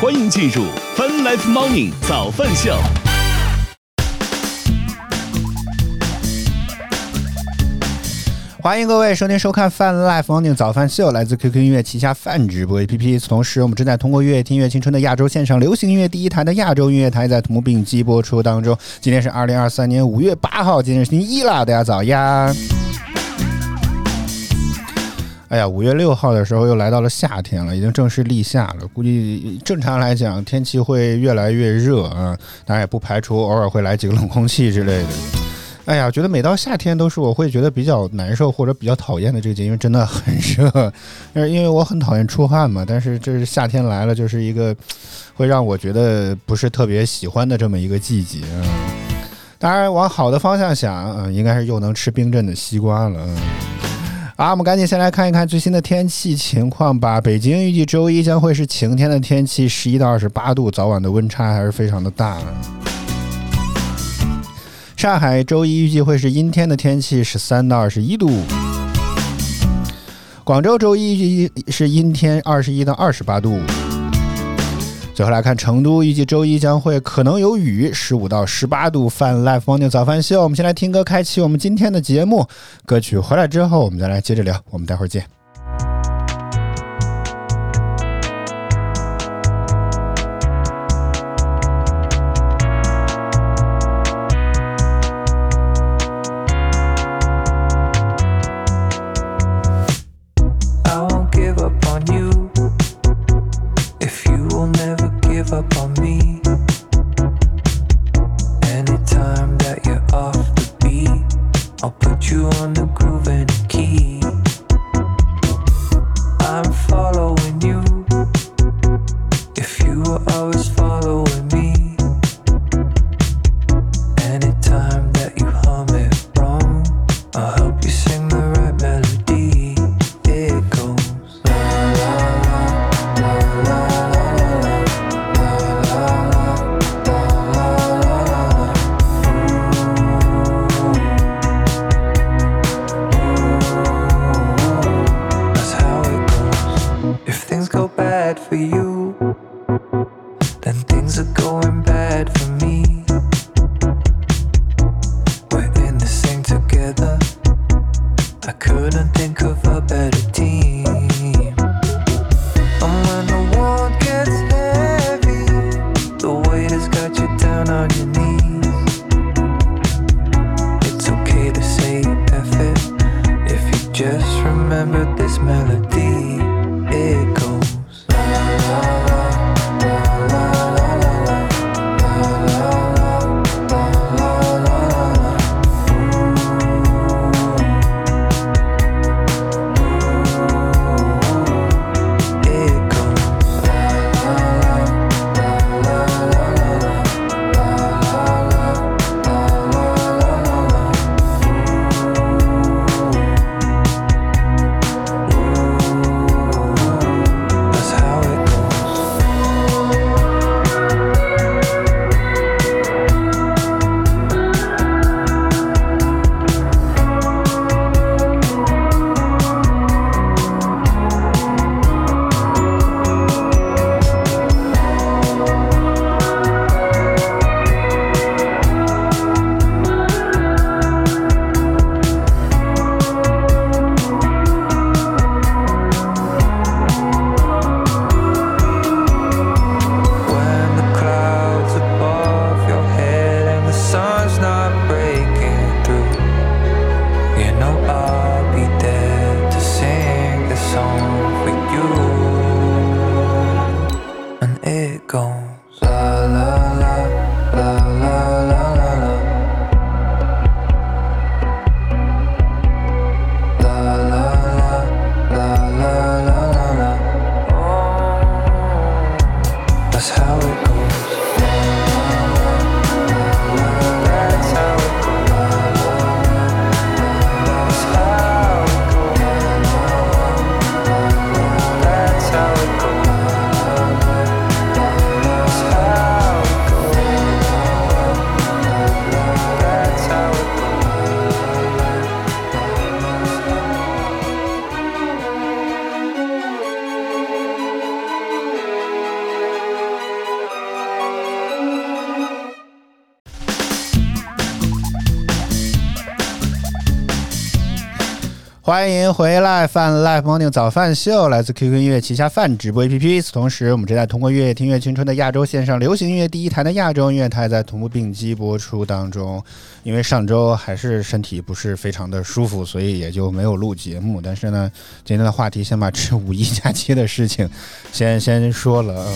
欢迎进入 Fun Life Morning 早饭秀。欢迎各位收听收看 Fun Life Morning 早饭秀，来自 QQ 音乐旗下泛直播 APP。同时，我们正在通过乐听乐青春的亚洲线上流行音乐第一台的亚洲音乐台在同步并机播出当中。今天是二零二三年五月八号，今天是星期一了，大家早呀！哎呀，五月六号的时候又来到了夏天了，已经正式立夏了。估计正常来讲，天气会越来越热啊，当然也不排除偶尔会来几个冷空气之类的。哎呀，觉得每到夏天都是我会觉得比较难受或者比较讨厌的这个节，因为真的很热。因为我很讨厌出汗嘛，但是这是夏天来了，就是一个会让我觉得不是特别喜欢的这么一个季节。当然，往好的方向想，嗯，应该是又能吃冰镇的西瓜了。好，我们赶紧先来看一看最新的天气情况吧。北京预计周一将会是晴天的天气，十一到二十八度，早晚的温差还是非常的大。上海周一预计会是阴天的天气，十三到二十一度。广州周一预计是阴天，二十一到二十八度。最后来看成都，预计周一将会可能有雨，十五到十八度。泛 Life Morning 早饭秀，我们先来听歌，开启我们今天的节目。歌曲回来之后，我们再来接着聊。我们待会儿见。you on the 欢迎回来，饭 Live Morning 早饭秀来自 QQ 音乐旗下饭直播 APP。此同时，我们正在通过乐听乐青春的亚洲线上流行音乐第一台的亚洲音乐台在同步并机播出当中。因为上周还是身体不是非常的舒服，所以也就没有录节目。但是呢，今天的话题先把这五一假期的事情先先说了。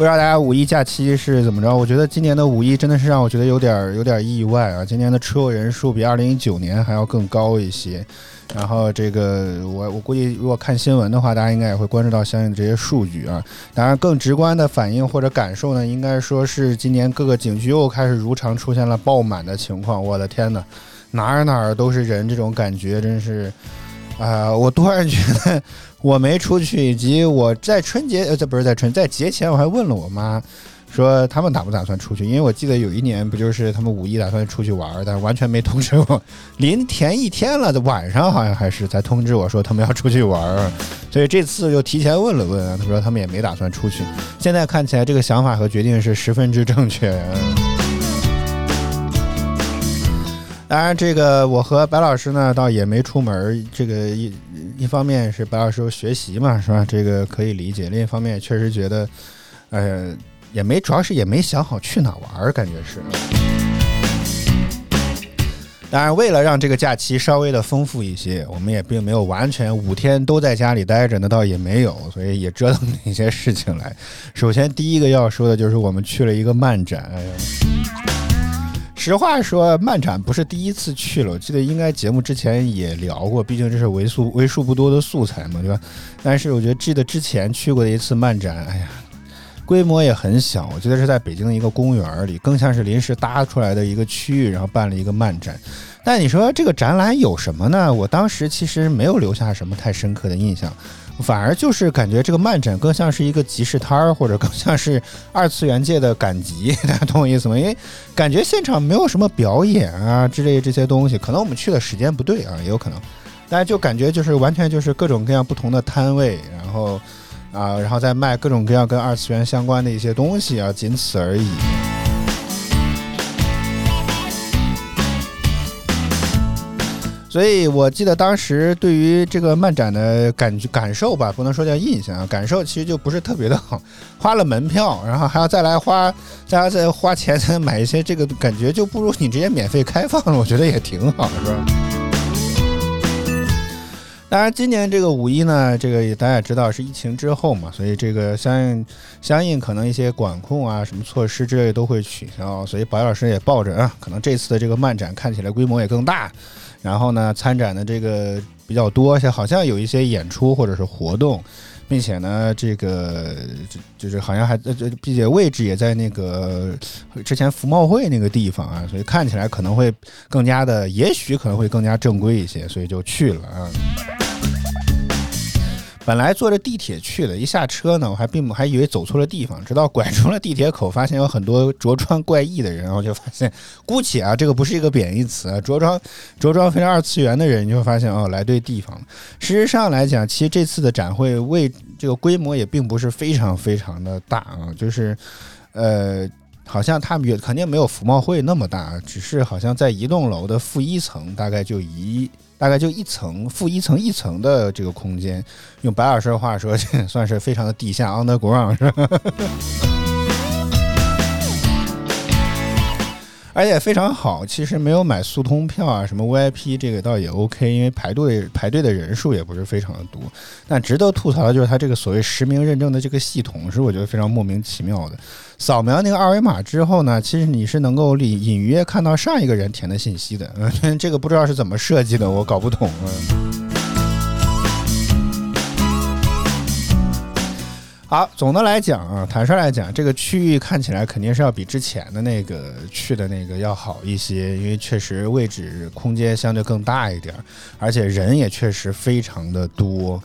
不知道大家五一假期是怎么着？我觉得今年的五一真的是让我觉得有点有点意外啊！今年的车祸人数比二零一九年还要更高一些。然后这个我我估计，如果看新闻的话，大家应该也会关注到相应的这些数据啊。当然，更直观的反应或者感受呢，应该说是今年各个景区又开始如常出现了爆满的情况。我的天哪，哪儿哪儿都是人，这种感觉真是啊！我突然觉得。我没出去，以及我在春节呃，这不是在春，在节前我还问了我妈，说他们打不打算出去？因为我记得有一年不就是他们五一打算出去玩儿，但是完全没通知我，临前一天了，晚上好像还是才通知我说他们要出去玩儿，所以这次又提前问了问，他说他们也没打算出去。现在看起来这个想法和决定是十分之正确。当然，这个我和白老师呢，倒也没出门。这个一一方面是白老师学习嘛，是吧？这个可以理解。另一方面，确实觉得，呃，也没，主要是也没想好去哪玩，感觉是。当然，为了让这个假期稍微的丰富一些，我们也并没有完全五天都在家里待着，那倒也没有，所以也折腾了一些事情来。首先，第一个要说的就是我们去了一个漫展。哎呀。实话说，漫展不是第一次去了，我记得应该节目之前也聊过，毕竟这是为数为数不多的素材嘛，对吧？但是我觉得记得之前去过的一次漫展，哎呀，规模也很小，我记得是在北京的一个公园里，更像是临时搭出来的一个区域，然后办了一个漫展。但你说这个展览有什么呢？我当时其实没有留下什么太深刻的印象。反而就是感觉这个漫展更像是一个集市摊儿，或者更像是二次元界的赶集，大家懂我意思吗？因为感觉现场没有什么表演啊之类这些东西，可能我们去的时间不对啊，也有可能。但是就感觉就是完全就是各种各样不同的摊位，然后啊，然后再卖各种各样跟二次元相关的一些东西啊，仅此而已。所以，我记得当时对于这个漫展的感觉感受吧，不能说叫印象啊，感受其实就不是特别的好。花了门票，然后还要再来花，大家再花钱再买一些，这个感觉就不如你直接免费开放了。我觉得也挺好，是吧？当然，今年这个五一呢，这个大家也知道是疫情之后嘛，所以这个相应相应可能一些管控啊，什么措施之类都会取消。所以白老师也抱着啊，可能这次的这个漫展看起来规模也更大。然后呢，参展的这个比较多，像好像有一些演出或者是活动，并且呢，这个就就是好像还这，并且位置也在那个之前服贸会那个地方啊，所以看起来可能会更加的，也许可能会更加正规一些，所以就去了啊。本来坐着地铁去的，一下车呢，我还并不还以为走错了地方，直到拐出了地铁口，发现有很多着装怪异的人，然后就发现，姑且啊，这个不是一个贬义词，着装着装非常二次元的人，你会发现哦，来对地方了。事实上来讲，其实这次的展会为这个规模也并不是非常非常的大啊，就是呃，好像他们也肯定没有服贸会那么大，只是好像在一栋楼的负一层，大概就一。大概就一层，负一层一层的这个空间，用白老师的话说，算是非常的地下 underground，是吧？而且非常好，其实没有买速通票啊，什么 VIP 这个倒也 OK，因为排队排队的人数也不是非常的多。但值得吐槽的就是它这个所谓实名认证的这个系统，是我觉得非常莫名其妙的。扫描那个二维码之后呢，其实你是能够隐隐约看到上一个人填的信息的。嗯，这个不知道是怎么设计的，我搞不懂。嗯好，总的来讲啊，坦率来讲，这个区域看起来肯定是要比之前的那个去的那个要好一些，因为确实位置空间相对更大一点，而且人也确实非常的多。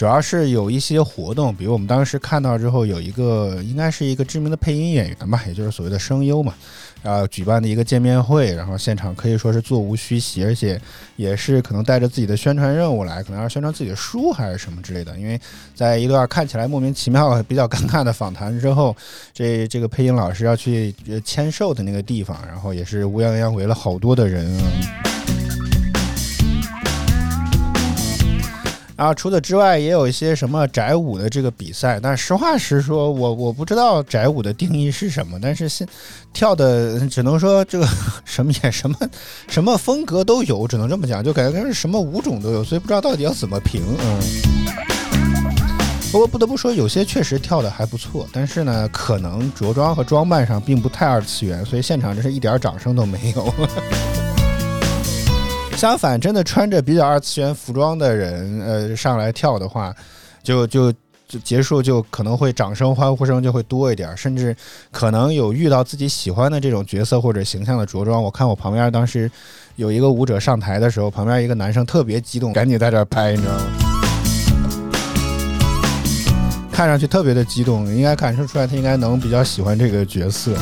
主要是有一些活动，比如我们当时看到之后，有一个应该是一个知名的配音演员吧，也就是所谓的声优嘛，啊，举办的一个见面会，然后现场可以说是座无虚席，而且也是可能带着自己的宣传任务来，可能要宣传自己的书还是什么之类的。因为在一段看起来莫名其妙、比较尴尬的访谈之后，这这个配音老师要去签售的那个地方，然后也是乌泱泱围了好多的人。然后除此之外，也有一些什么宅舞的这个比赛。但实话实说，我我不知道宅舞的定义是什么。但是现跳的只能说这个什么也什么什么风格都有，只能这么讲，就感觉跟什么舞种都有，所以不知道到底要怎么评。嗯。不过不得不说，有些确实跳的还不错，但是呢，可能着装和装扮上并不太二次元，所以现场真是一点掌声都没有。相反，真的穿着比较二次元服装的人，呃，上来跳的话，就就就结束，就可能会掌声、欢呼声就会多一点，甚至可能有遇到自己喜欢的这种角色或者形象的着装。我看我旁边当时有一个舞者上台的时候，旁边一个男生特别激动，赶紧在这拍，你知道吗？看上去特别的激动，应该感受出来他应该能比较喜欢这个角色。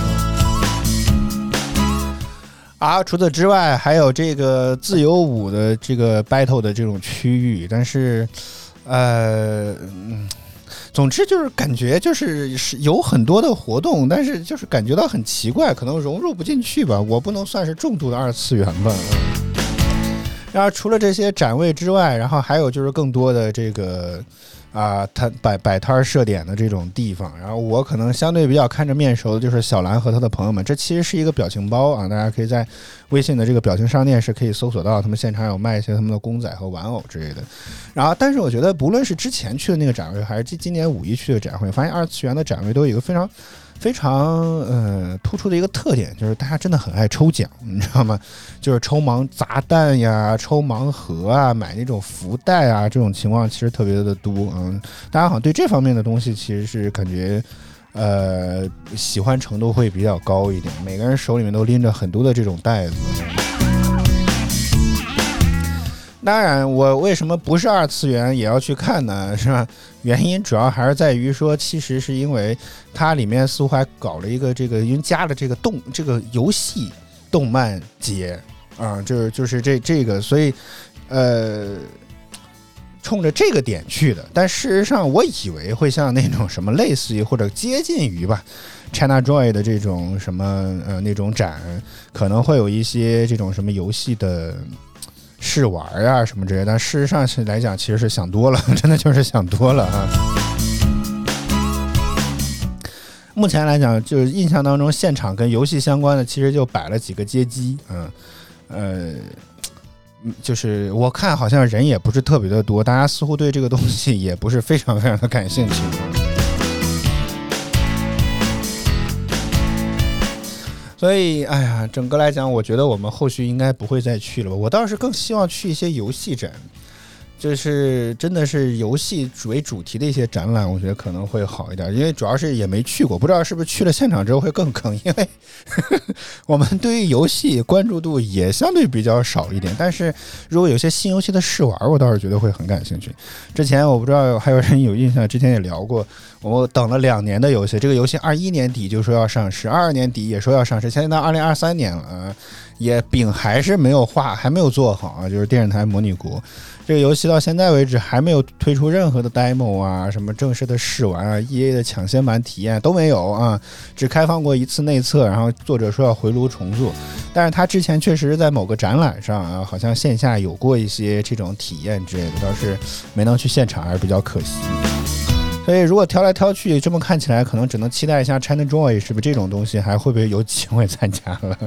啊，除此之外，还有这个自由舞的这个 battle 的这种区域，但是，呃，总之就是感觉就是是有很多的活动，但是就是感觉到很奇怪，可能融入不进去吧。我不能算是重度的二次元吧。然后除了这些展位之外，然后还有就是更多的这个。啊，他摆摆摊设点的这种地方，然后我可能相对比较看着面熟的就是小兰和他的朋友们。这其实是一个表情包啊，大家可以在微信的这个表情商店是可以搜索到，他们现场有卖一些他们的公仔和玩偶之类的。然后，但是我觉得不论是之前去的那个展会，还是今今年五一去的展会，发现二次元的展位都有一个非常。非常呃突出的一个特点就是大家真的很爱抽奖，你知道吗？就是抽盲砸蛋呀、抽盲盒啊、买那种福袋啊，这种情况其实特别的多。嗯，大家好像对这方面的东西其实是感觉呃喜欢程度会比较高一点，每个人手里面都拎着很多的这种袋子。当然，我为什么不是二次元也要去看呢？是吧？原因主要还是在于说，其实是因为它里面似乎还搞了一个这个，因为加了这个动这个游戏动漫节啊，就是就是这这个，所以呃，冲着这个点去的。但事实上，我以为会像那种什么类似于或者接近于吧，China Joy 的这种什么呃那种展，可能会有一些这种什么游戏的。试玩啊什么之类，但事实上是来讲，其实是想多了，真的就是想多了啊。目前来讲，就是印象当中，现场跟游戏相关的，其实就摆了几个街机，嗯，呃，就是我看好像人也不是特别的多，大家似乎对这个东西也不是非常非常的感兴趣。所以，哎呀，整个来讲，我觉得我们后续应该不会再去了。我倒是更希望去一些游戏展。就是真的是游戏为主题的一些展览，我觉得可能会好一点，因为主要是也没去过，不知道是不是去了现场之后会更坑。因为 我们对于游戏关注度也相对比较少一点，但是如果有些新游戏的试玩，我倒是觉得会很感兴趣。之前我不知道还有人有印象，之前也聊过，我等了两年的游戏，这个游戏二一年底就说要上市，二二年底也说要上市，现在到二零二三年了，也饼还是没有画，还没有做好啊，就是电视台模拟国。这个游戏到现在为止还没有推出任何的 demo 啊，什么正式的试玩啊，EA 的抢先版体验都没有啊，只开放过一次内测，然后作者说要回炉重做，但是他之前确实是在某个展览上啊，好像线下有过一些这种体验之类的，倒是没能去现场，还是比较可惜。所以如果挑来挑去，这么看起来，可能只能期待一下 China Joy 是不是这种东西还会不会有机会参加了？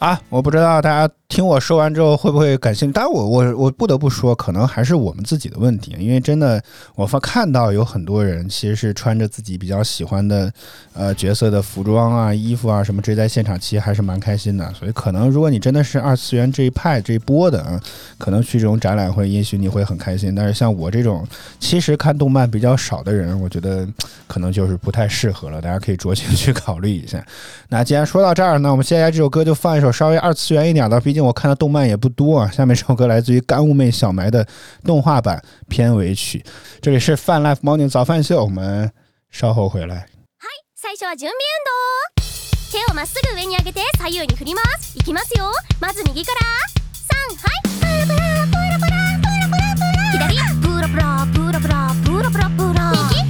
啊，我不知道大家。听我说完之后会不会感兴趣？当然，我我我不得不说，可能还是我们自己的问题，因为真的，我发看到有很多人其实是穿着自己比较喜欢的呃角色的服装啊、衣服啊什么，这在现场其实还是蛮开心的。所以，可能如果你真的是二次元这一派这一波的啊，可能去这种展览会，也许你会很开心。但是像我这种其实看动漫比较少的人，我觉得可能就是不太适合了。大家可以酌情去考虑一下。那既然说到这儿，那我们接下来这首歌就放一首稍微二次元一点的，毕竟。我看的动漫也不多啊，下面这首歌来自于干物妹小埋的动画版片尾曲。这里是饭 Life Morning 早饭秀，我们稍后回来。はい、最初は準備運動。手をまっすぐ上に上げて左右に振ります。いきますよ。まず右から。三、はい。プラプラプラプラプラプラプラ。左。プラプラプラプラプラプラプラ。右。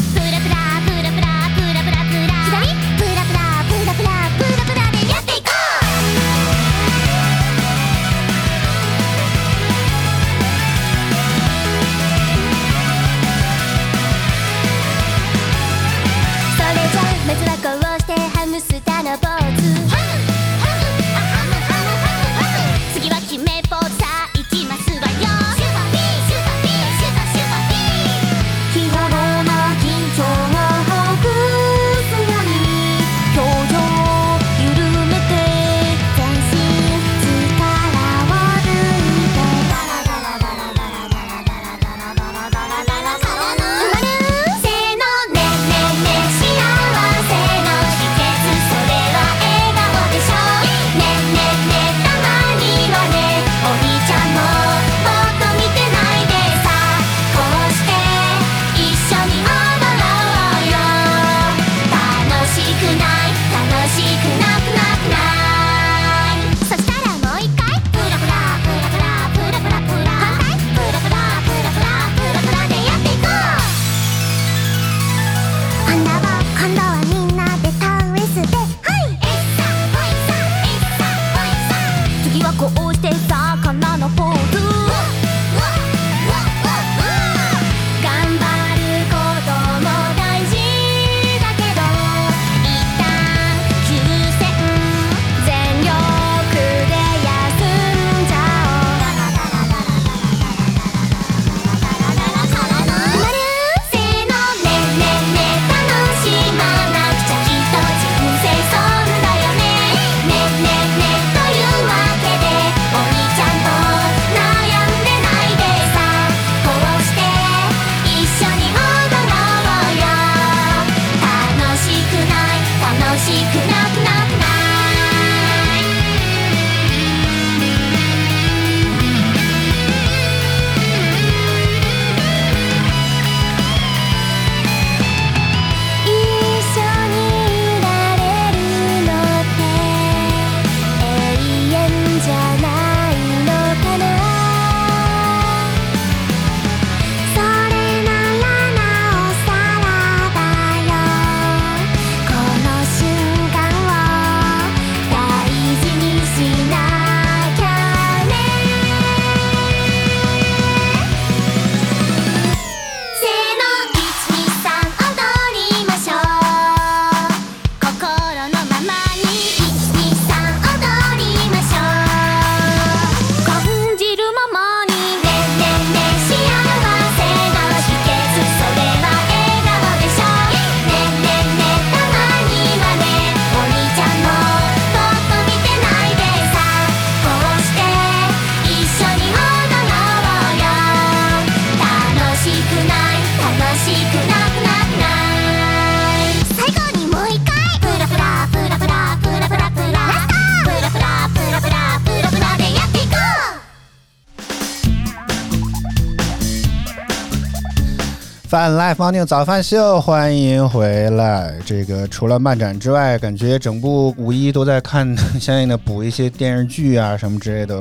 饭 live morning 早饭秀，欢迎回来。这个除了漫展之外，感觉整部五一都在看相应的补一些电视剧啊什么之类的。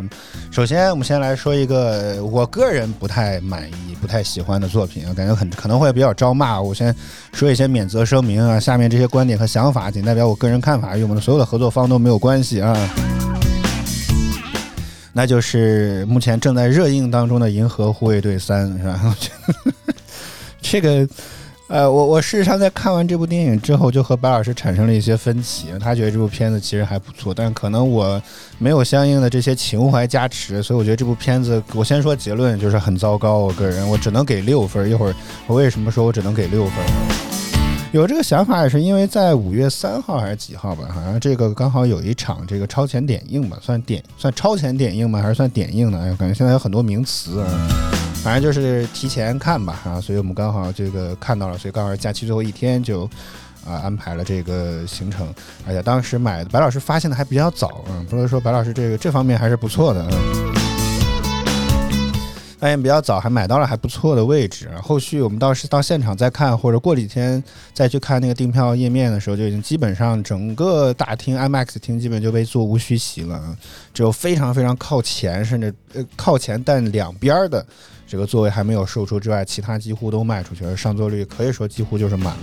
首先，我们先来说一个我个人不太满意、不太喜欢的作品，感觉很可能会比较招骂。我先说一些免责声明啊，下面这些观点和想法仅代表我个人看法，与我们的所有的合作方都没有关系啊。那就是目前正在热映当中的《银河护卫队三》，是吧？这个，呃，我我事实上在看完这部电影之后，就和白老师产生了一些分歧。他觉得这部片子其实还不错，但可能我没有相应的这些情怀加持，所以我觉得这部片子，我先说结论就是很糟糕。我个人我只能给六分。一会儿我为什么说我只能给六分？有这个想法也是因为在五月三号还是几号吧？好像这个刚好有一场这个超前点映吧，算点算超前点映吗？还是算点映呢？哎，感觉现在有很多名词啊。反正就是提前看吧，啊，所以我们刚好这个看到了，所以刚好假期最后一天就啊安排了这个行程，而且当时买白老师发现的还比较早，嗯，不是说白老师这个这方面还是不错的，嗯，发现比较早，还买到了还不错的位置，后续我们到时到现场再看，或者过几天再去看那个订票页面的时候，就已经基本上整个大厅 IMAX 厅基本就被座无虚席了，只有非常非常靠前，甚至呃靠前但两边的。这个座位还没有售出之外，其他几乎都卖出去了，上座率可以说几乎就是满了。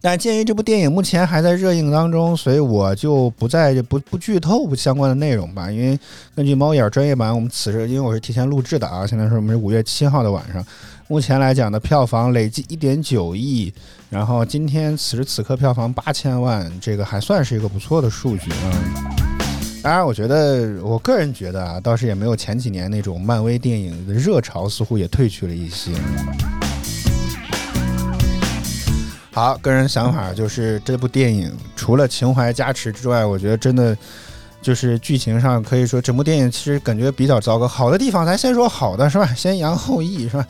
但鉴于这部电影目前还在热映当中，所以我就不再不不剧透相关的内容吧。因为根据猫眼专业版，我们此时因为我是提前录制的啊，现在是我们是五月七号的晚上，目前来讲的票房累计一点九亿，然后今天此时此刻票房八千万，这个还算是一个不错的数据啊。当然，我觉得我个人觉得啊，倒是也没有前几年那种漫威电影的热潮，似乎也退去了一些。好，个人想法就是这部电影除了情怀加持之外，我觉得真的就是剧情上可以说整部电影其实感觉比较糟糕。好的地方咱先说好的是吧？先扬后抑是吧？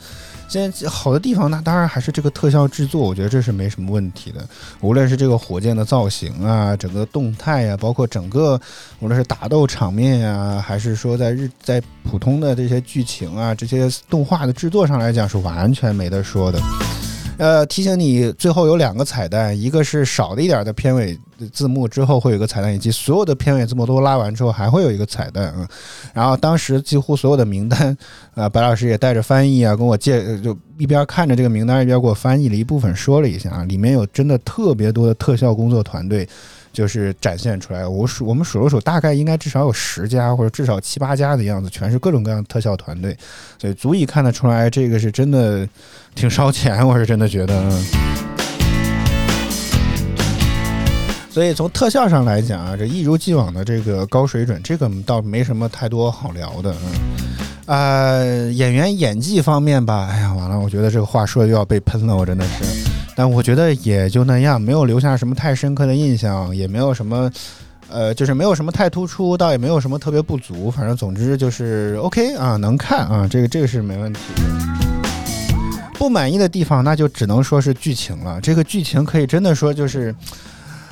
现在好的地方，那当然还是这个特效制作，我觉得这是没什么问题的。无论是这个火箭的造型啊，整个动态啊，包括整个无论是打斗场面呀，还是说在日在普通的这些剧情啊，这些动画的制作上来讲，是完全没得说的。呃，提醒你，最后有两个彩蛋，一个是少了一点的片尾字幕，之后会有一个彩蛋，以及所有的片尾字幕都拉完之后还会有一个彩蛋啊。然后当时几乎所有的名单，啊，白老师也带着翻译啊，跟我借，就一边看着这个名单，一边给我翻译了一部分，说了一下啊，里面有真的特别多的特效工作团队。就是展现出来，我数我们数了数，大概应该至少有十家或者至少七八家的样子，全是各种各样的特效团队，所以足以看得出来，这个是真的挺烧钱，我是真的觉得。所以从特效上来讲啊，这一如既往的这个高水准，这个倒没什么太多好聊的。嗯，啊，演员演技方面吧，哎呀，完了，我觉得这个话说的又要被喷了，我真的是。但我觉得也就那样，没有留下什么太深刻的印象，也没有什么，呃，就是没有什么太突出，倒也没有什么特别不足。反正总之就是 OK 啊，能看啊，这个这个是没问题。不满意的地方，那就只能说是剧情了。这个剧情可以真的说就是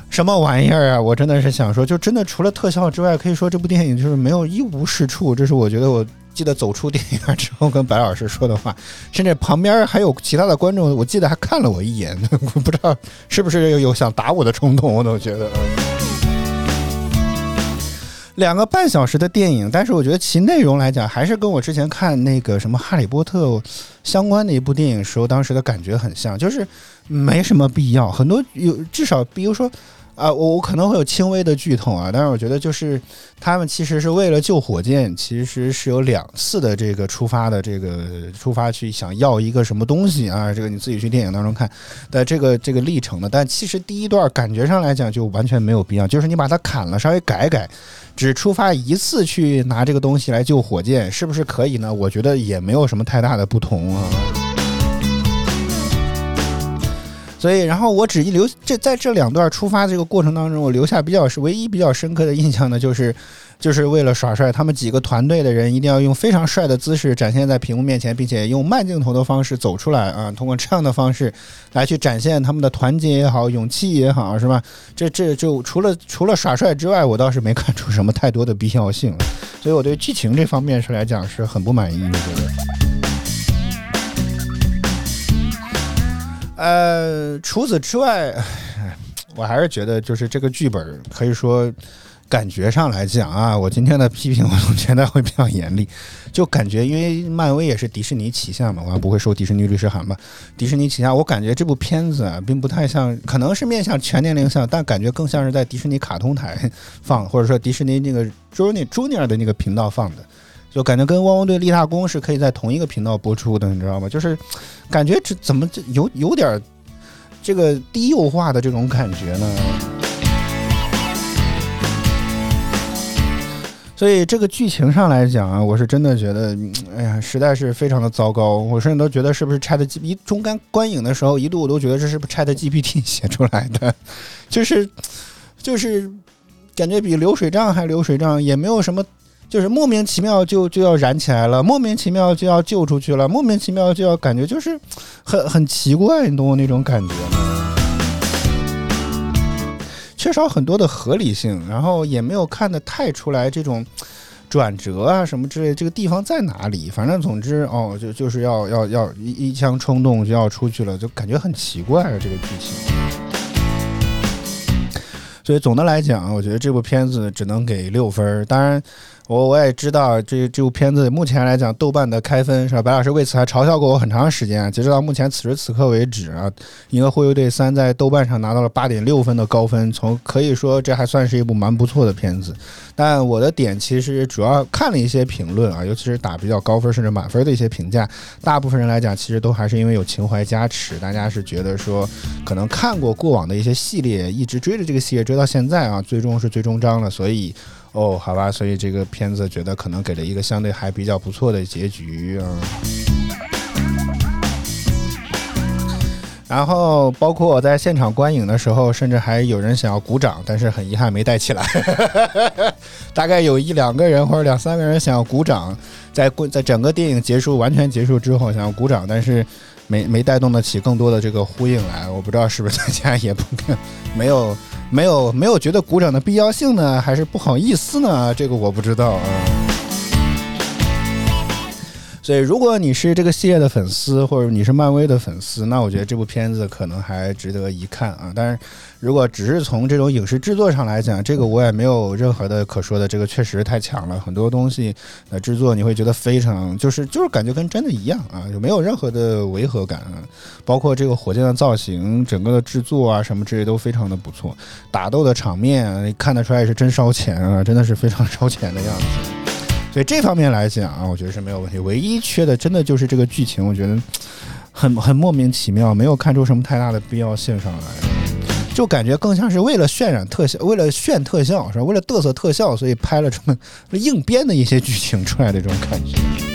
什么玩意儿啊！我真的是想说，就真的除了特效之外，可以说这部电影就是没有一无是处。这是我觉得我。记得走出电影院之后跟白老师说的话，甚至旁边还有其他的观众，我记得还看了我一眼，我 不知道是不是有想打我的冲动，我都觉得。两个半小时的电影，但是我觉得其内容来讲，还是跟我之前看那个什么《哈利波特》相关的一部电影时候，当时的感觉很像，就是没什么必要，很多有至少比如说。啊，我我可能会有轻微的剧痛啊，但是我觉得就是他们其实是为了救火箭，其实是有两次的这个出发的这个出发去想要一个什么东西啊，这个你自己去电影当中看的这个这个历程的。但其实第一段感觉上来讲就完全没有必要，就是你把它砍了，稍微改改，只出发一次去拿这个东西来救火箭，是不是可以呢？我觉得也没有什么太大的不同啊。所以，然后我只一留这在这两段出发这个过程当中，我留下比较是唯一比较深刻的印象呢，就是，就是为了耍帅，他们几个团队的人一定要用非常帅的姿势展现在屏幕面前，并且用慢镜头的方式走出来啊，通过这样的方式来去展现他们的团结也好，勇气也好，是吧？这这就除了除了耍帅之外，我倒是没看出什么太多的必要性，所以我对剧情这方面是来讲是很不满意，我觉得。呃，除此之外，我还是觉得就是这个剧本可以说。感觉上来讲啊，我今天的批评我总觉得会比较严厉，就感觉因为漫威也是迪士尼旗下嘛，我还不会受迪士尼律师函吧？迪士尼旗下，我感觉这部片子啊，并不太像，可能是面向全年龄向，但感觉更像是在迪士尼卡通台放，或者说迪士尼那个 Junior Junior 的那个频道放的，就感觉跟汪汪队立大功是可以在同一个频道播出的，你知道吗？就是感觉这怎么这有有点这个低幼化的这种感觉呢？所以这个剧情上来讲啊，我是真的觉得，哎呀，实在是非常的糟糕。我甚至都觉得是不是 Chat G 一中干观影的时候，一度我都觉得这是不是 Chat GPT 写出来的，就是就是感觉比流水账还流水账，也没有什么，就是莫名其妙就就要燃起来了，莫名其妙就要救出去了，莫名其妙就要感觉就是很很奇怪，你懂我那种感觉吗？缺少很多的合理性，然后也没有看得太出来这种转折啊什么之类，这个地方在哪里？反正总之哦，就就是要要要一一腔冲动就要出去了，就感觉很奇怪啊这个剧情。所以总的来讲，我觉得这部片子只能给六分。当然。我我也知道这这部片子目前来讲，豆瓣的开分是吧？白老师为此还嘲笑过我很长时间啊。截止到目前此时此刻为止啊，《银河护卫队三》在豆瓣上拿到了八点六分的高分，从可以说这还算是一部蛮不错的片子。但我的点其实主要看了一些评论啊，尤其是打比较高分甚至满分的一些评价，大部分人来讲其实都还是因为有情怀加持，大家是觉得说可能看过过往的一些系列，一直追着这个系列追到现在啊，最终是最终章了，所以。哦，好吧，所以这个片子觉得可能给了一个相对还比较不错的结局啊。然后包括我在现场观影的时候，甚至还有人想要鼓掌，但是很遗憾没带起来。大概有一两个人或者两三个人想要鼓掌，在过在整个电影结束完全结束之后想要鼓掌，但是没没带动得起更多的这个呼应来。我不知道是不是大家也不 没有。没有没有觉得鼓掌的必要性呢，还是不好意思呢？这个我不知道啊。所以，如果你是这个系列的粉丝，或者你是漫威的粉丝，那我觉得这部片子可能还值得一看啊。但是，如果只是从这种影视制作上来讲，这个我也没有任何的可说的。这个确实太强了，很多东西的制作你会觉得非常就是就是感觉跟真的一样啊，就没有任何的违和感。啊包括这个火箭的造型，整个的制作啊什么之类都非常的不错，打斗的场面看得出来是真烧钱啊，真的是非常烧钱的样子。所以这方面来讲啊，我觉得是没有问题。唯一缺的，真的就是这个剧情，我觉得很很莫名其妙，没有看出什么太大的必要性上来，就感觉更像是为了渲染特效，为了炫特效，是吧？为了嘚瑟特效，所以拍了这么硬编的一些剧情出来的这种感觉。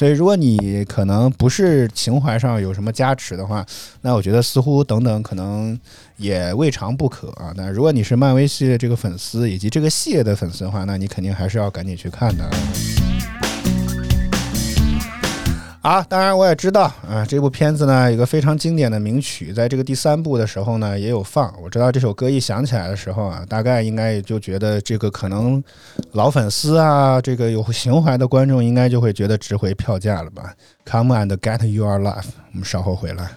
所以，如果你可能不是情怀上有什么加持的话，那我觉得似乎等等可能也未尝不可啊。那如果你是漫威系列这个粉丝以及这个系列的粉丝的话，那你肯定还是要赶紧去看的。啊，当然我也知道啊，这部片子呢有个非常经典的名曲，在这个第三部的时候呢也有放。我知道这首歌一响起来的时候啊，大概应该也就觉得这个可能老粉丝啊，这个有情怀的观众应该就会觉得值回票价了吧。Come and get your love，我们稍后回来。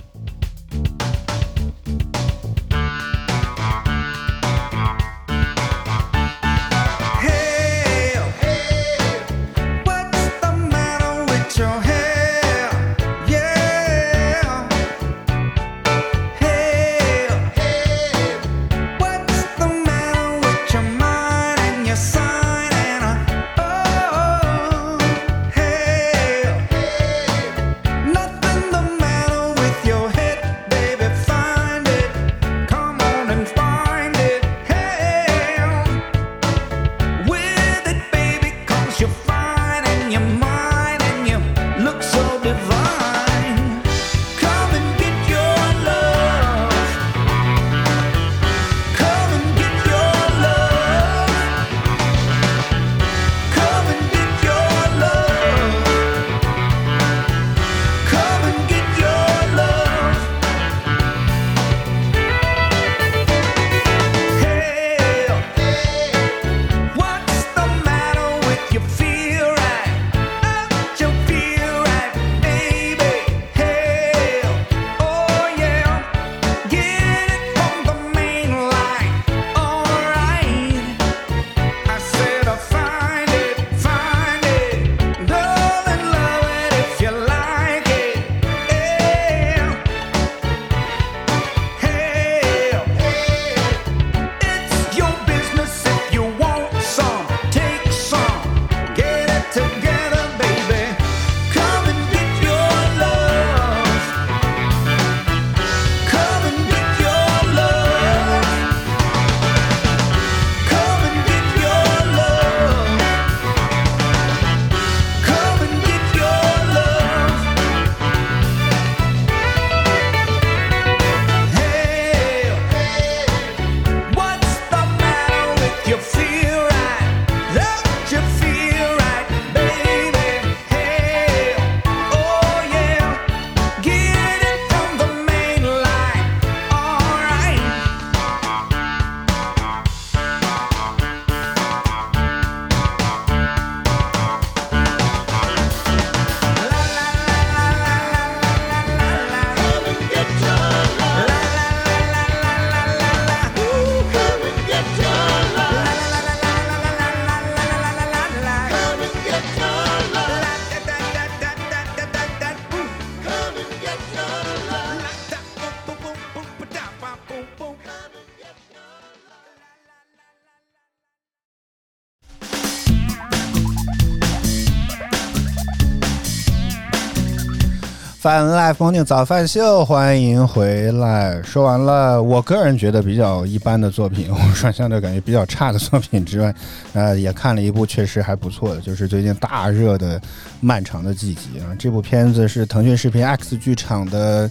饭 live morning 早饭秀，欢迎回来。说完了，我个人觉得比较一般的作品，我说相对感觉比较差的作品之外，呃，也看了一部确实还不错的，就是最近大热的《漫长的季节》啊。这部片子是腾讯视频 X 剧场的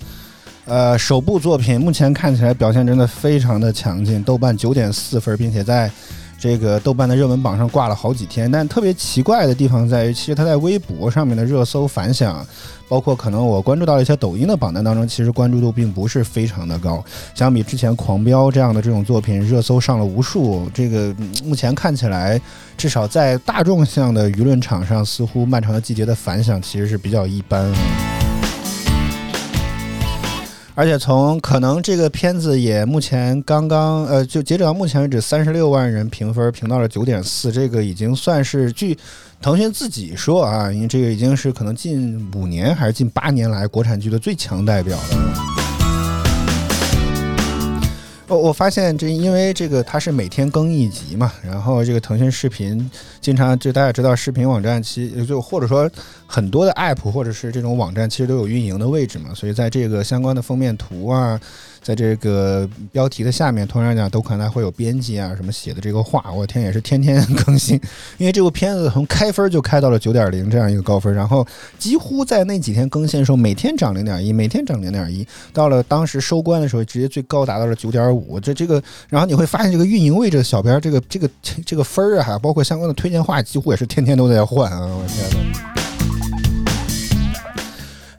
呃首部作品，目前看起来表现真的非常的强劲，豆瓣九点四分，并且在。这个豆瓣的热门榜上挂了好几天，但特别奇怪的地方在于，其实它在微博上面的热搜反响，包括可能我关注到了一些抖音的榜单当中，其实关注度并不是非常的高。相比之前《狂飙》这样的这种作品，热搜上了无数，这个目前看起来，至少在大众向的舆论场上，似乎《漫长的季节》的反响其实是比较一般。而且从可能这个片子也目前刚刚呃，就截止到目前为止，三十六万人评分评到了九点四，这个已经算是据腾讯自己说啊，因为这个已经是可能近五年还是近八年来国产剧的最强代表了。我我发现这因为这个它是每天更一集嘛，然后这个腾讯视频经常就大家知道视频网站其就或者说很多的 app 或者是这种网站其实都有运营的位置嘛，所以在这个相关的封面图啊。在这个标题的下面，通常讲都可能会有编辑啊什么写的这个话，我天也是天天 更新，因为这部片子从开分就开到了九点零这样一个高分，然后几乎在那几天更新的时候，每天涨零点一，每天涨零点一，到了当时收官的时候，直接最高达到了九点五，这这个，然后你会发现这个运营位置的小编这个这个这个分儿啊，包括相关的推荐话，几乎也是天天都在换啊，我天呐。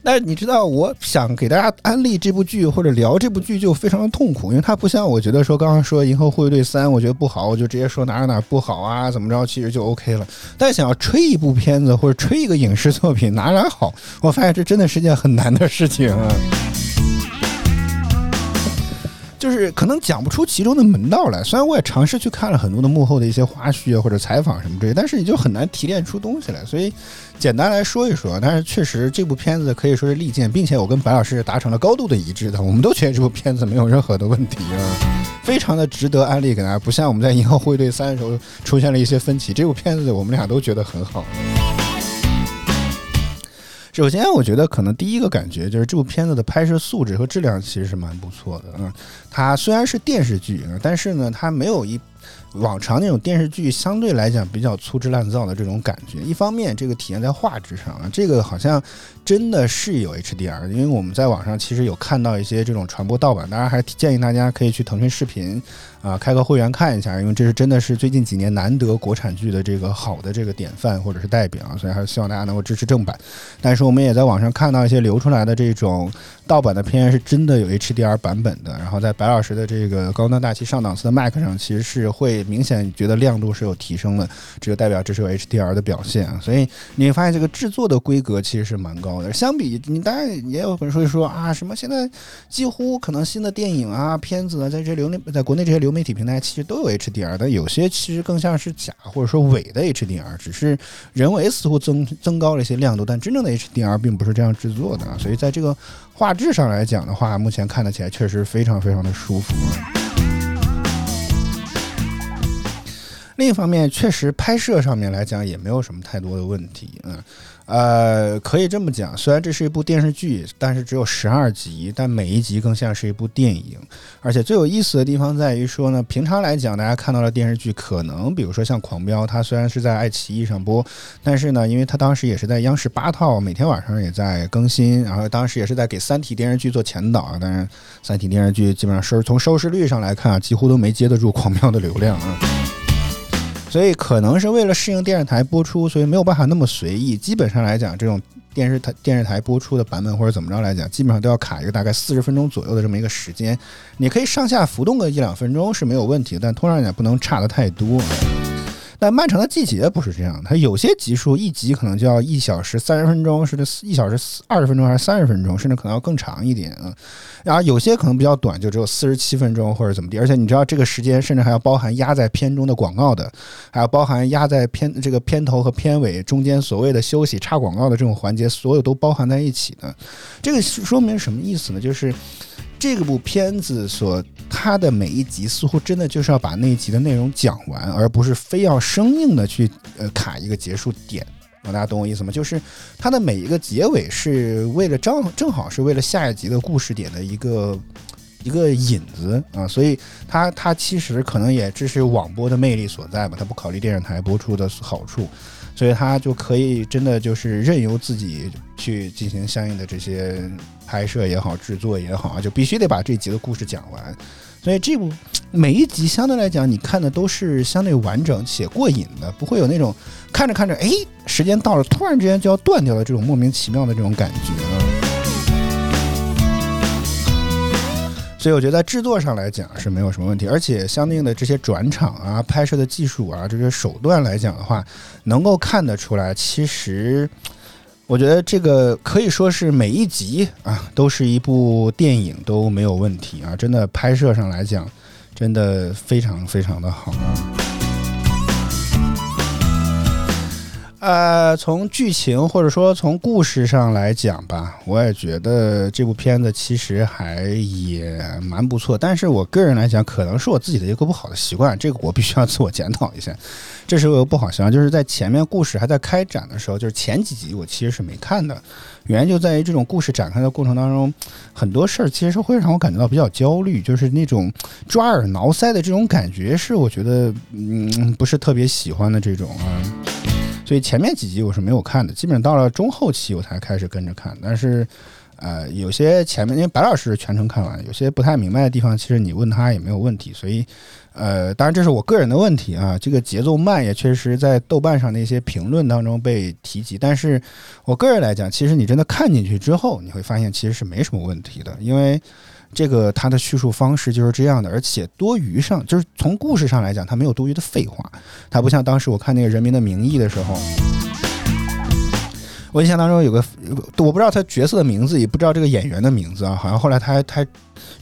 但是你知道，我想给大家安利这部剧或者聊这部剧就非常的痛苦，因为它不像我觉得说刚刚说《银河护卫队三》，我觉得不好，我就直接说哪哪哪不好啊，怎么着，其实就 OK 了。但想要吹一部片子或者吹一个影视作品哪哪好，我发现这真的是件很难的事情啊。就是可能讲不出其中的门道来，虽然我也尝试去看了很多的幕后的一些花絮啊或者采访什么之类，但是你就很难提炼出东西来。所以简单来说一说，但是确实这部片子可以说是利剑，并且我跟白老师达成了高度的一致的，我们都觉得这部片子没有任何的问题啊，非常的值得安利给大家。不像我们在《银河护卫队三》的时候出现了一些分歧，这部片子我们俩都觉得很好。首先，我觉得可能第一个感觉就是这部片子的拍摄素质和质量其实是蛮不错的嗯，它虽然是电视剧，但是呢，它没有一。往常那种电视剧相对来讲比较粗制滥造的这种感觉，一方面这个体现在画质上啊，这个好像真的是有 HDR，因为我们在网上其实有看到一些这种传播盗版，当然还建议大家可以去腾讯视频啊开个会员看一下，因为这是真的是最近几年难得国产剧的这个好的这个典范或者是代表，所以还是希望大家能够支持正版。但是我们也在网上看到一些流出来的这种盗版的片是真的有 HDR 版本的，然后在白老师的这个高端大气上档次的 Mac 上其实是会。明显觉得亮度是有提升的，这就代表这是有 HDR 的表现啊，所以你会发现这个制作的规格其实是蛮高相比你当然也有可能说说啊，什么现在几乎可能新的电影啊、片子啊，在这流内在国内这些流媒体平台其实都有 HDR，但有些其实更像是假或者说伪的 HDR，只是人为似乎增增高了一些亮度，但真正的 HDR 并不是这样制作的啊。所以在这个画质上来讲的话，目前看得起来确实非常非常的舒服。另一方面，确实拍摄上面来讲也没有什么太多的问题，嗯。呃，可以这么讲，虽然这是一部电视剧，但是只有十二集，但每一集更像是一部电影。而且最有意思的地方在于说呢，平常来讲，大家看到的电视剧，可能比如说像《狂飙》，它虽然是在爱奇艺上播，但是呢，因为它当时也是在央视八套，每天晚上也在更新，然后当时也是在给《三体》电视剧做前导。当然，《三体》电视剧基本上收从收视率上来看啊，几乎都没接得住《狂飙》的流量啊。所以可能是为了适应电视台播出，所以没有办法那么随意。基本上来讲，这种电视台电视台播出的版本或者怎么着来讲，基本上都要卡一个大概四十分钟左右的这么一个时间。你可以上下浮动个一两分钟是没有问题，但通常来讲不能差的太多。但漫长的季节不是这样，它有些集数一集可能就要一小时三十分钟，甚至一小时二十分钟还是三十分钟，甚至可能要更长一点啊。然后有些可能比较短，就只有四十七分钟或者怎么地。而且你知道这个时间甚至还要包含压在片中的广告的，还要包含压在片这个片头和片尾中间所谓的休息插广告的这种环节，所有都包含在一起的。这个说明什么意思呢？就是。这部片子所它的每一集似乎真的就是要把那一集的内容讲完，而不是非要生硬的去呃卡一个结束点。大家懂我意思吗？就是它的每一个结尾是为了正正好是为了下一集的故事点的一个 一个引子。啊，所以它它其实可能也这是网播的魅力所在吧，它不考虑电视台播出的好处，所以他就可以真的就是任由自己去进行相应的这些拍摄也好，制作也好啊，就必须得把这集的故事讲完。所以这部每一集相对来讲，你看的都是相对完整且过瘾的，不会有那种看着看着，哎，时间到了，突然之间就要断掉的这种莫名其妙的这种感觉。所以我觉得在制作上来讲是没有什么问题，而且相应的这些转场啊、拍摄的技术啊这些手段来讲的话，能够看得出来，其实。我觉得这个可以说是每一集啊都是一部电影都没有问题啊，真的拍摄上来讲，真的非常非常的好啊。呃，从剧情或者说从故事上来讲吧，我也觉得这部片子其实还也蛮不错。但是我个人来讲，可能是我自己的一个不好的习惯，这个我必须要自我检讨一下。这是我不好习惯，就是在前面故事还在开展的时候，就是前几集我其实是没看的，原因就在于这种故事展开的过程当中，很多事儿其实会让我感觉到比较焦虑，就是那种抓耳挠腮的这种感觉，是我觉得嗯不是特别喜欢的这种啊。所以前面几集我是没有看的，基本上到了中后期我才开始跟着看。但是，呃，有些前面因为白老师全程看完，有些不太明白的地方，其实你问他也没有问题。所以，呃，当然这是我个人的问题啊。这个节奏慢也确实在豆瓣上的一些评论当中被提及。但是我个人来讲，其实你真的看进去之后，你会发现其实是没什么问题的，因为。这个它的叙述方式就是这样的，而且多余上就是从故事上来讲，它没有多余的废话，它不像当时我看那个《人民的名义》的时候，我印象当中有个我不知道他角色的名字，也不知道这个演员的名字啊，好像后来他他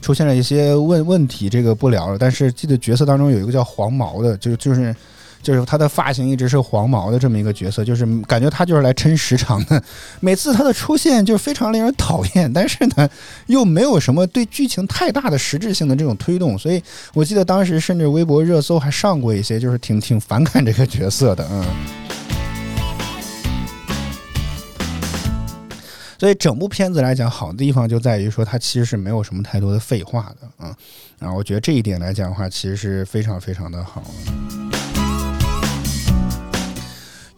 出现了一些问问题，这个不聊了。但是记得角色当中有一个叫黄毛的，就就是。就是他的发型一直是黄毛的这么一个角色，就是感觉他就是来撑时长的。每次他的出现就非常令人讨厌，但是呢，又没有什么对剧情太大的实质性的这种推动。所以我记得当时甚至微博热搜还上过一些，就是挺挺反感这个角色的，嗯。所以整部片子来讲，好的地方就在于说，它其实是没有什么太多的废话的，嗯。然后我觉得这一点来讲的话，其实是非常非常的好。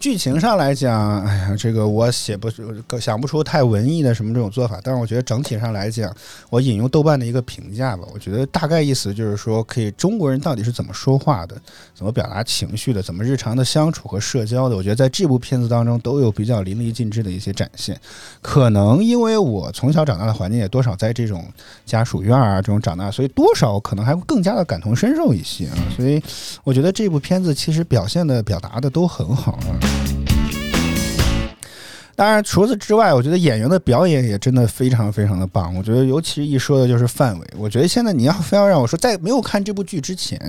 剧情上来讲，哎呀，这个我写不出想不出太文艺的什么这种做法，但是我觉得整体上来讲，我引用豆瓣的一个评价吧，我觉得大概意思就是说，可以中国人到底是怎么说话的，怎么表达情绪的，怎么日常的相处和社交的，我觉得在这部片子当中都有比较淋漓尽致的一些展现。可能因为我从小长大的环境也多少在这种家属院啊这种长大，所以多少可能还会更加的感同身受一些啊，所以我觉得这部片子其实表现的表达的都很好啊。当然，除此之外，我觉得演员的表演也真的非常非常的棒。我觉得，尤其一说的就是范伟。我觉得现在你要非要让我说，在没有看这部剧之前，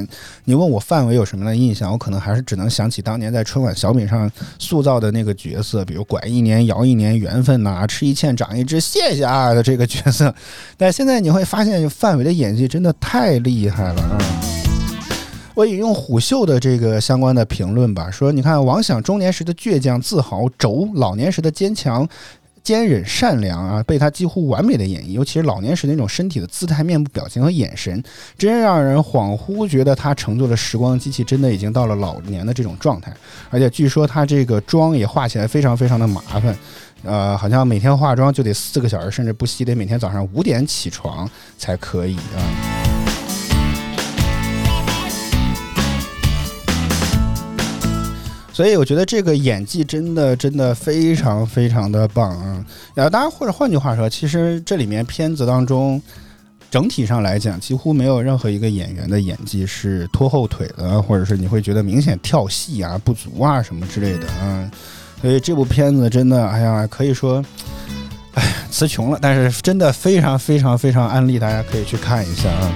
你问我范伟有什么样的印象，我可能还是只能想起当年在春晚小品上塑造的那个角色，比如“拐一年摇一年缘分”呐，“吃一堑长一智”，谢谢啊的这个角色。但现在你会发现，范伟的演技真的太厉害了啊！我引用虎嗅的这个相关的评论吧，说你看王响中年时的倔强自豪，轴老年时的坚强、坚忍、善良啊，被他几乎完美的演绎。尤其是老年时那种身体的姿态、面部表情和眼神，真让人恍惚觉得他乘坐的时光机器真的已经到了老年的这种状态。而且据说他这个妆也化起来非常非常的麻烦，呃，好像每天化妆就得四个小时，甚至不惜得每天早上五点起床才可以啊。所以我觉得这个演技真的真的非常非常的棒啊！啊，当然或者换句话说，其实这里面片子当中整体上来讲，几乎没有任何一个演员的演技是拖后腿的，或者是你会觉得明显跳戏啊、不足啊什么之类的啊。所以这部片子真的，哎呀，可以说，哎，词穷了，但是真的非常非常非常安利，大家可以去看一下啊。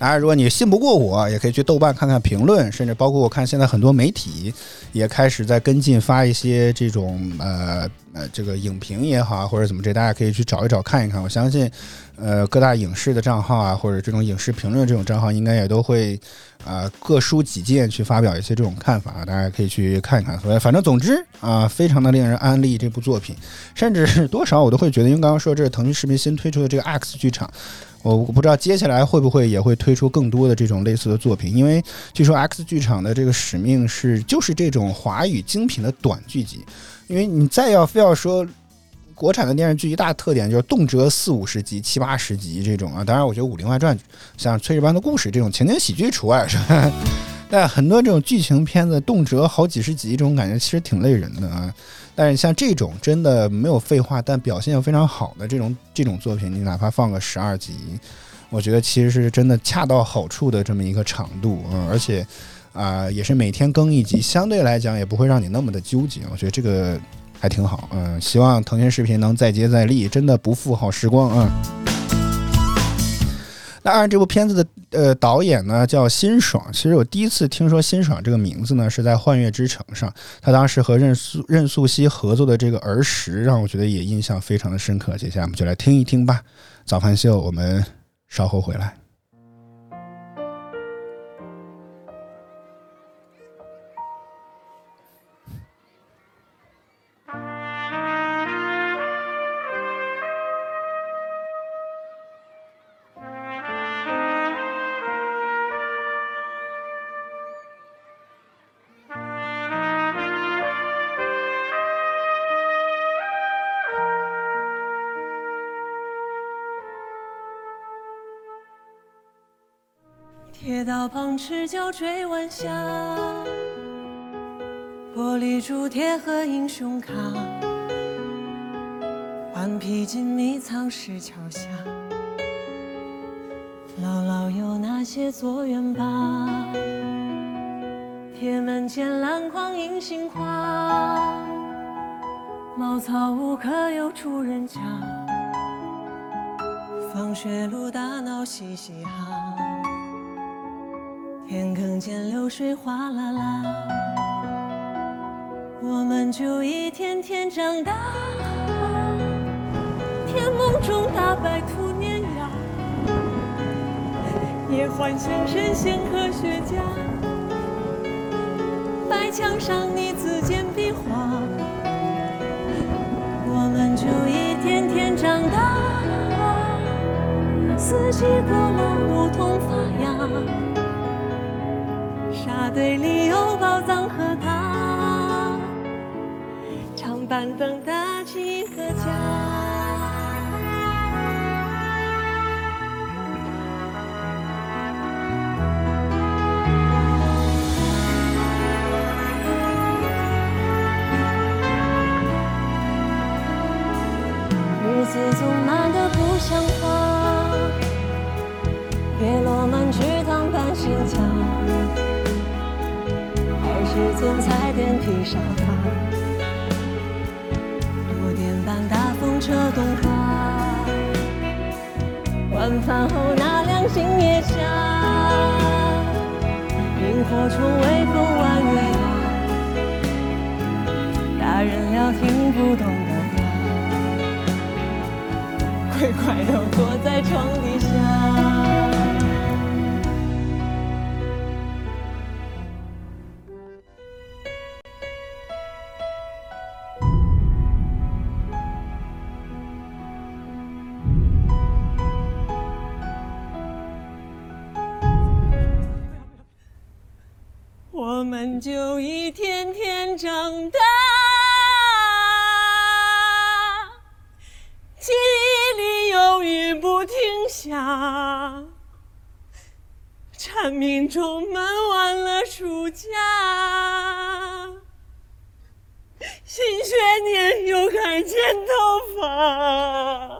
当然，如果你信不过我，也可以去豆瓣看看评论，甚至包括我看现在很多媒体也开始在跟进发一些这种呃呃这个影评也好啊，或者怎么这，大家可以去找一找看一看。我相信，呃各大影视的账号啊，或者这种影视评论这种账号，应该也都会啊、各抒己见去发表一些这种看法，大家可以去看一看。所以反正总之啊、非常的令人安利这部作品，甚至是多少我都会觉得，因为刚刚说这是腾讯视频新推出的这个 X 剧场。我不知道接下来会不会也会推出更多的这种类似的作品，因为据说 X 剧场的这个使命是就是这种华语精品的短剧集，因为你再要非要说国产的电视剧一大特点就是动辄四五十集、七八十集这种啊，当然我觉得《武林外传》像《炊事班的故事》这种情景喜剧除外是吧？但很多这种剧情片子动辄好几十集，这种感觉其实挺累人的啊。但是像这种真的没有废话，但表现又非常好的这种这种作品，你哪怕放个十二集，我觉得其实是真的恰到好处的这么一个长度，嗯，而且啊、也是每天更一集，相对来讲也不会让你那么的纠结，我觉得这个还挺好，嗯，希望腾讯视频能再接再厉，真的不负好时光啊。那按这部片子的呃导演呢叫辛爽，其实我第一次听说辛爽这个名字呢是在《幻乐之城》上，他当时和任素任素汐合作的这个《儿时》，让我觉得也印象非常的深刻。接下来我们就来听一听吧。早饭秀，我们稍后回来。赤脚追晚霞，玻璃珠铁和英雄卡，顽皮筋迷藏石桥下，姥姥有那些作园坝，铁门前篮筐迎杏花，茅草屋可有住人家，放学路打闹嘻嘻哈。田埂间流水哗啦啦，我们就一天天长大。甜梦中大白兔碾压，也幻想神仙科学家。白墙上你字简笔画，我们就一天天长大。四季过了，梧桐发芽。沙堆里有宝藏和他，长板凳搭起个家。日子总慢得不像话，二十寸彩电梯沙发，五点半大风车动画，晚饭后那辆星夜下，萤火虫微风弯月牙，大人聊听不懂的话，乖乖地躲在床底下。蝉鸣中闷完了暑假，新学年又该剪头发。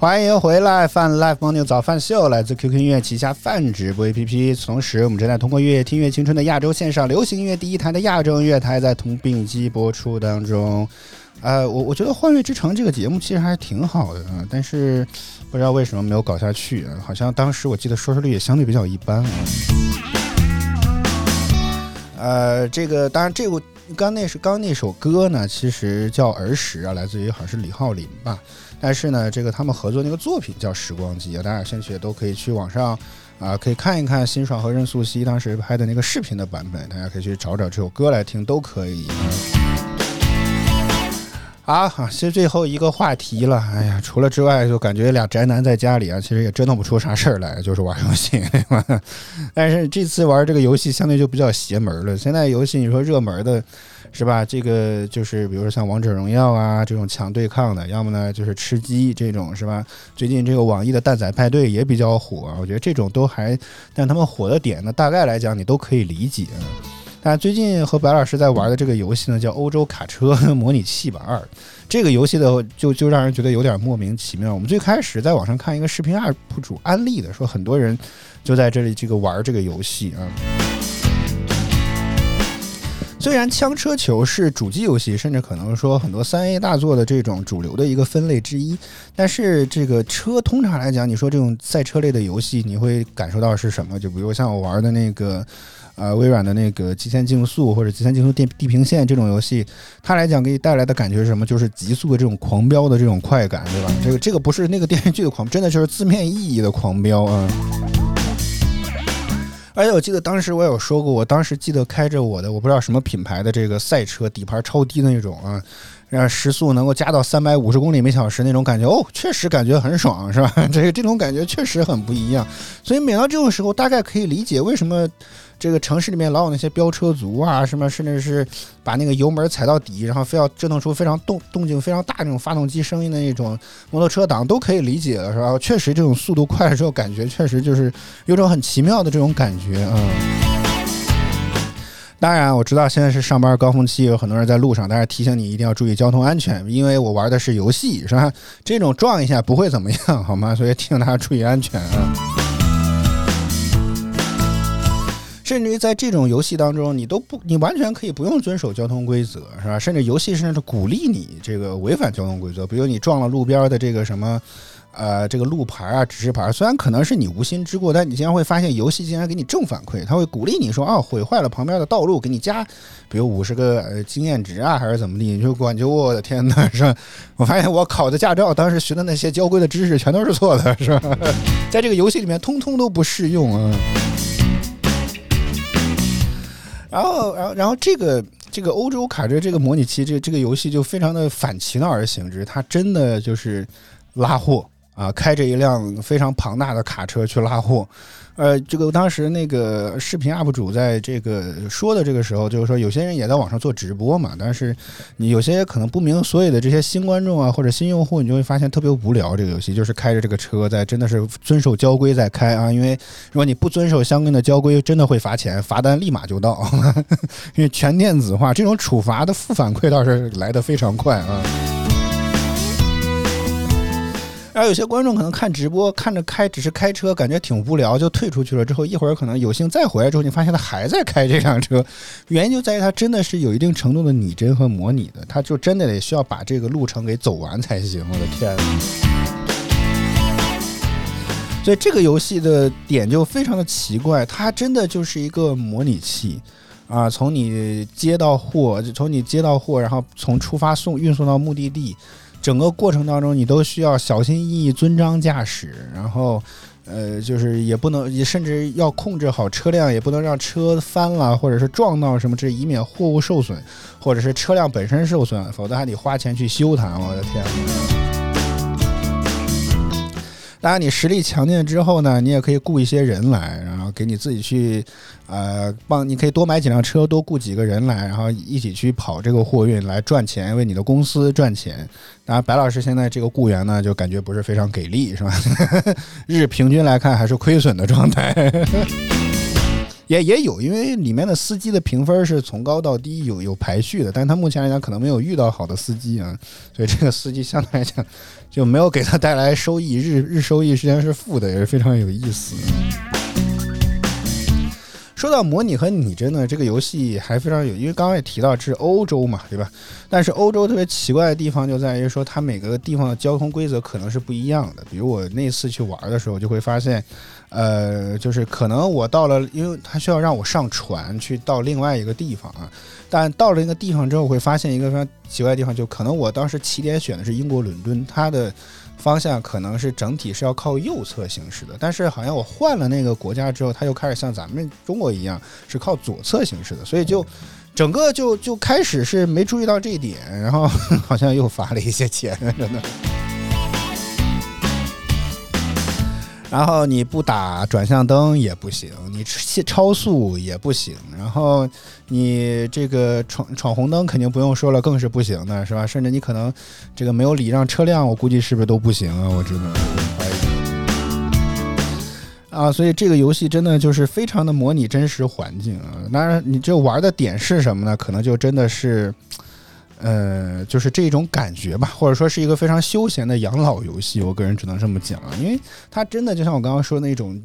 欢迎回来，泛 Live Morning 早饭秀来自 QQ 音乐旗下泛直播 APP。同时，我们正在通过月夜听乐青春的亚洲线上流行音乐第一台的亚洲音乐台在同并机播出当中。呃，我我觉得《幻乐之城》这个节目其实还是挺好的啊，但是不知道为什么没有搞下去、啊，好像当时我记得收视率也相对比较一般啊。呃，这个当然，这个刚那是刚那首歌呢，其实叫《儿时》啊，来自于好像是李浩林吧。但是呢，这个他们合作那个作品叫《时光机》，大家有兴趣都可以去网上啊、可以看一看辛爽和任素汐当时拍的那个视频的版本，大家可以去找找这首歌来听，都可以。啊，好，其实最后一个话题了。哎呀，除了之外，就感觉俩宅男在家里啊，其实也折腾不出啥事儿来，就是玩游戏，对吧？但是这次玩这个游戏相对就比较邪门了。现在游戏你说热门的，是吧？这个就是比如说像王者荣耀啊这种强对抗的，要么呢就是吃鸡这种，是吧？最近这个网易的蛋仔派对也比较火，啊我觉得这种都还，但他们火的点呢，大概来讲你都可以理解。但最近和白老师在玩的这个游戏呢，叫《欧洲卡车 模拟器吧二》。这个游戏的就就让人觉得有点莫名其妙。我们最开始在网上看一个视频 UP 主安利的，说很多人就在这里这个玩这个游戏啊。虽然枪车球是主机游戏，甚至可能说很多三 A 大作的这种主流的一个分类之一，但是这个车通常来讲，你说这种赛车类的游戏，你会感受到是什么？就比如像我玩的那个。呃，微软的那个《极限竞速》或者《极限竞速地地平线》这种游戏，它来讲给你带来的感觉是什么？就是急速的这种狂飙的这种快感，对吧？这个这个不是那个电视剧的狂，真的就是字面意义的狂飙啊！而且我记得当时我有说过，我当时记得开着我的我不知道什么品牌的这个赛车，底盘超低的那种啊，让时速能够加到三百五十公里每小时那种感觉，哦，确实感觉很爽，是吧？这个这种感觉确实很不一样。所以每到这种时候，大概可以理解为什么。这个城市里面老有那些飙车族啊，什么甚至是把那个油门踩到底，然后非要折腾出非常动动静非常大那种发动机声音的那种摩托车党都可以理解了，是吧？确实这种速度快的时候，感觉确实就是有种很奇妙的这种感觉啊。当然，我知道现在是上班高峰期，有很多人在路上，但是提醒你一定要注意交通安全，因为我玩的是游戏，是吧？这种撞一下不会怎么样，好吗？所以提醒大家注意安全啊。甚至于在这种游戏当中，你都不，你完全可以不用遵守交通规则，是吧？甚至游戏甚至鼓励你这个违反交通规则，比如你撞了路边的这个什么，呃，这个路牌啊、指示牌，虽然可能是你无心之过，但你竟然会发现游戏竟然给你正反馈，他会鼓励你说，哦，毁坏了旁边的道路，给你加，比如五十个呃经验值啊，还是怎么地？你就感觉我的天呐，是吧？我发现我考的驾照，当时学的那些交规的知识全都是错的，是吧？在这个游戏里面，通通都不适用啊。然后，然后，然后这个这个欧洲卡车这个模拟器，这这个游戏就非常的反其道而行之，它真的就是拉货啊，开着一辆非常庞大的卡车去拉货。呃，这个当时那个视频 UP 主在这个说的这个时候，就是说有些人也在网上做直播嘛，但是你有些可能不明所以的这些新观众啊或者新用户，你就会发现特别无聊。这个游戏就是开着这个车在真的是遵守交规在开啊，因为如果你不遵守相应的交规，真的会罚钱，罚单立马就到，因为全电子化，这种处罚的负反馈倒是来得非常快啊。然后有些观众可能看直播，看着开只是开车，感觉挺无聊，就退出去了。之后一会儿可能有幸再回来之后，你发现他还在开这辆车，原因就在于他真的是有一定程度的拟真和模拟的，他就真的得需要把这个路程给走完才行。我的天所以这个游戏的点就非常的奇怪，它真的就是一个模拟器啊，从你接到货，从你接到货，然后从出发送运送到目的地，整个过程当中你都需要小心翼翼、遵章驾驶，然后呃，就是也不能，也甚至要控制好车辆，也不能让车翻了或者是撞到什么，这以免货物受损，或者是车辆本身受损，否则还得花钱去修它。我的天！当然，你实力强健之后呢，你也可以雇一些人来，然后给你自己去，呃，帮你可以多买几辆车，多雇几个人来，然后一起去跑这个货运来赚钱，为你的公司赚钱。当然，白老师现在这个雇员呢，就感觉不是非常给力，是吧？日平均来看还是亏损的状态。也也有，因为里面的司机的评分是从高到低有有排序的，但是他目前来讲可能没有遇到好的司机啊，所以这个司机相对来讲就没有给他带来收益，日日收益实际上是负的，也是非常有意思。说到模拟和拟真呢，这个游戏还非常有，因为刚刚也提到是欧洲嘛，对吧？但是欧洲特别奇怪的地方就在于说，它每个地方的交通规则可能是不一样的。比如我那次去玩的时候，就会发现，呃，就是可能我到了，因为它需要让我上船去到另外一个地方啊。但到了那个地方之后，会发现一个非常奇怪的地方，就可能我当时起点选的是英国伦敦，它的方向可能是整体是要靠右侧行驶的，但是好像我换了那个国家之后，它又开始像咱们中国一样是靠左侧行驶的，所以就整个就就开始是没注意到这一点，然后 好像又罚了一些钱，真的。然后你不打转向灯也不行，你超超速也不行，然后你这个闯闯红灯肯定不用说了，更是不行的，是吧？甚至你可能这个没有礼让车辆，我估计是不是都不行啊？我真的怀疑啊！所以这个游戏真的就是非常的模拟真实环境啊。当然，你这玩的点是什么呢？可能就真的是。呃，就是这种感觉吧，或者说是一个非常休闲的养老游戏，我个人只能这么讲啊，因为它真的就像我刚刚说的那种，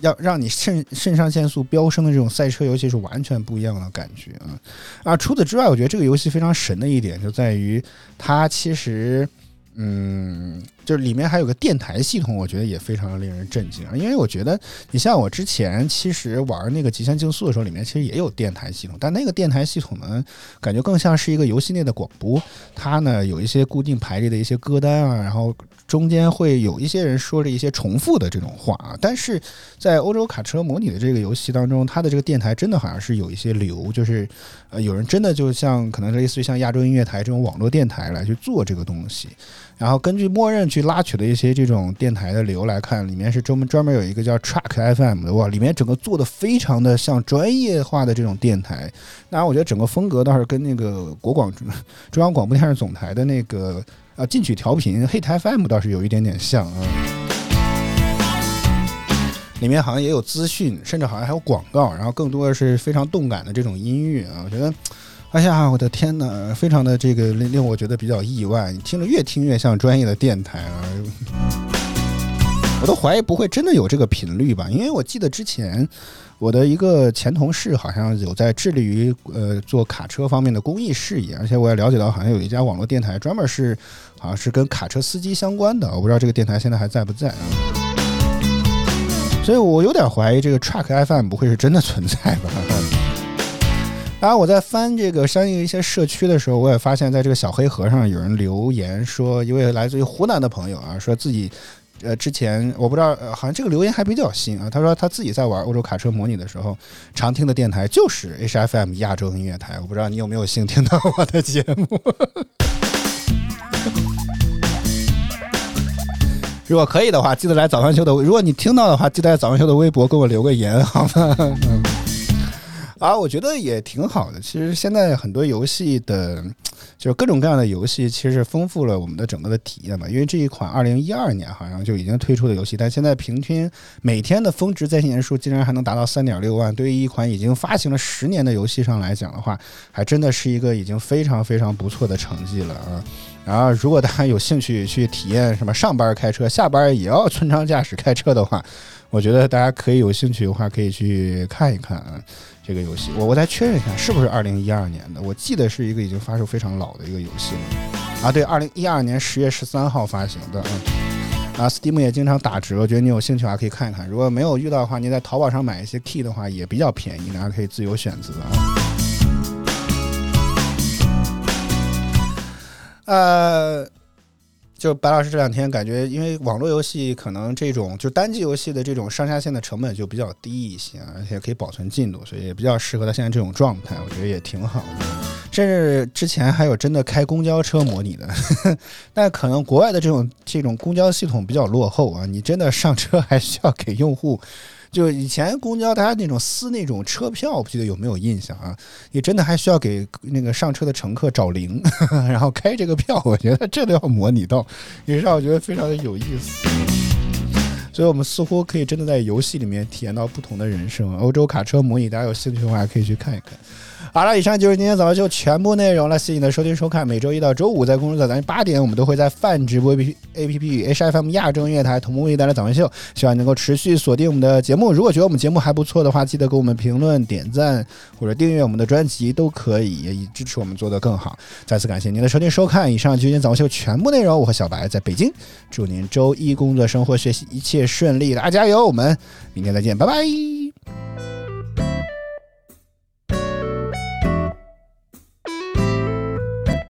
要让你肾肾上腺素飙升的这种赛车游戏是完全不一样的感觉啊啊！除此之外，我觉得这个游戏非常神的一点就在于它其实。嗯，就是里面还有个电台系统，我觉得也非常令人震惊啊！因为我觉得，你像我之前其实玩那个极限竞速的时候，里面其实也有电台系统，但那个电台系统呢，感觉更像是一个游戏内的广播，它呢有一些固定排列的一些歌单啊，然后。中间会有一些人说着一些重复的这种话啊，但是在欧洲卡车模拟的这个游戏当中，它的这个电台真的好像是有一些流，就是呃有人真的就像可能类似于像亚洲音乐台这种网络电台来去做这个东西，然后根据默认去拉取的一些这种电台的流来看，里面是专门专门有一个叫 Track FM 的哇，里面整个做的非常的像专业化的这种电台，当然我觉得整个风格倒是跟那个国广中央广播电视总台的那个。啊，进取调频黑台 FM 倒是有一点点像啊，里面好像也有资讯，甚至好像还有广告，然后更多的是非常动感的这种音乐啊。我觉得，哎呀，我的天呐，非常的这个令令我觉得比较意外，听着越听越像专业的电台啊。我都怀疑不会真的有这个频率吧，因为我记得之前。我的一个前同事好像有在致力于呃做卡车方面的公益事业，而且我也了解到好像有一家网络电台专门是好像是跟卡车司机相关的，我不知道这个电台现在还在不在啊？所以我有点怀疑这个 Truck FM 不会是真的存在吧？当然，我在翻这个相应一些社区的时候，我也发现在这个小黑盒上有人留言说，一位来自于湖南的朋友啊，说自己。呃，之前我不知道，呃，好像这个留言还比较新啊。他说他自己在玩欧洲卡车模拟的时候，常听的电台就是 HFM 亚洲音乐台。我不知道你有没有幸听到我的节目。如果可以的话，记得来早饭秀的。如果你听到的话，记得在早饭秀的微博给我留个言，好吗？啊，我觉得也挺好的。其实现在很多游戏的，就是各种各样的游戏，其实丰富了我们的整个的体验嘛。因为这一款二零一二年好像就已经推出的游戏，但现在平均每天的峰值在线人数竟然还能达到三点六万。对于一款已经发行了十年的游戏上来讲的话，还真的是一个已经非常非常不错的成绩了啊。然后，如果大家有兴趣去体验什么上班开车，下班也要村庄驾驶开车的话，我觉得大家可以有兴趣的话，可以去看一看啊。这个游戏，我我再确认一下，是不是二零一二年的？我记得是一个已经发售非常老的一个游戏了。啊，对，二零一二年十月十三号发行的。啊，Steam 也经常打折，我觉得你有兴趣的话可以看一看。如果没有遇到的话，你在淘宝上买一些 key 的话也比较便宜，大家可以自由选择啊。呃，就白老师这两天感觉，因为网络游戏可能这种就单机游戏的这种上下线的成本就比较低一些，而且可以保存进度，所以也比较适合他现在这种状态，我觉得也挺好的。甚至之前还有真的开公交车模拟的，但可能国外的这种这种公交系统比较落后啊，你真的上车还需要给用户。就以前公交，大家那种撕那种车票，不记得有没有印象啊？你真的还需要给那个上车的乘客找零，然后开这个票。我觉得这都要模拟到，也让我觉得非常的有意思。所以我们似乎可以真的在游戏里面体验到不同的人生。欧洲卡车模拟，大家有兴趣的话可以去看一看。好了，以上就是今天早上秀全部内容了。谢谢你的收听收看。每周一到周五在公众早咱八点，我们都会在泛直播 A P A P P 与 H F M 亚洲音乐台同步为你带来早上秀。希望能够持续锁定我们的节目。如果觉得我们节目还不错的话，记得给我们评论、点赞或者订阅我们的专辑都可以，以支持我们做得更好。再次感谢您的收听收看。以上就是今天早上秀全部内容。我和小白在北京，祝您周一工作、生活、学习一切顺利，大家加油！我们明天再见，拜拜。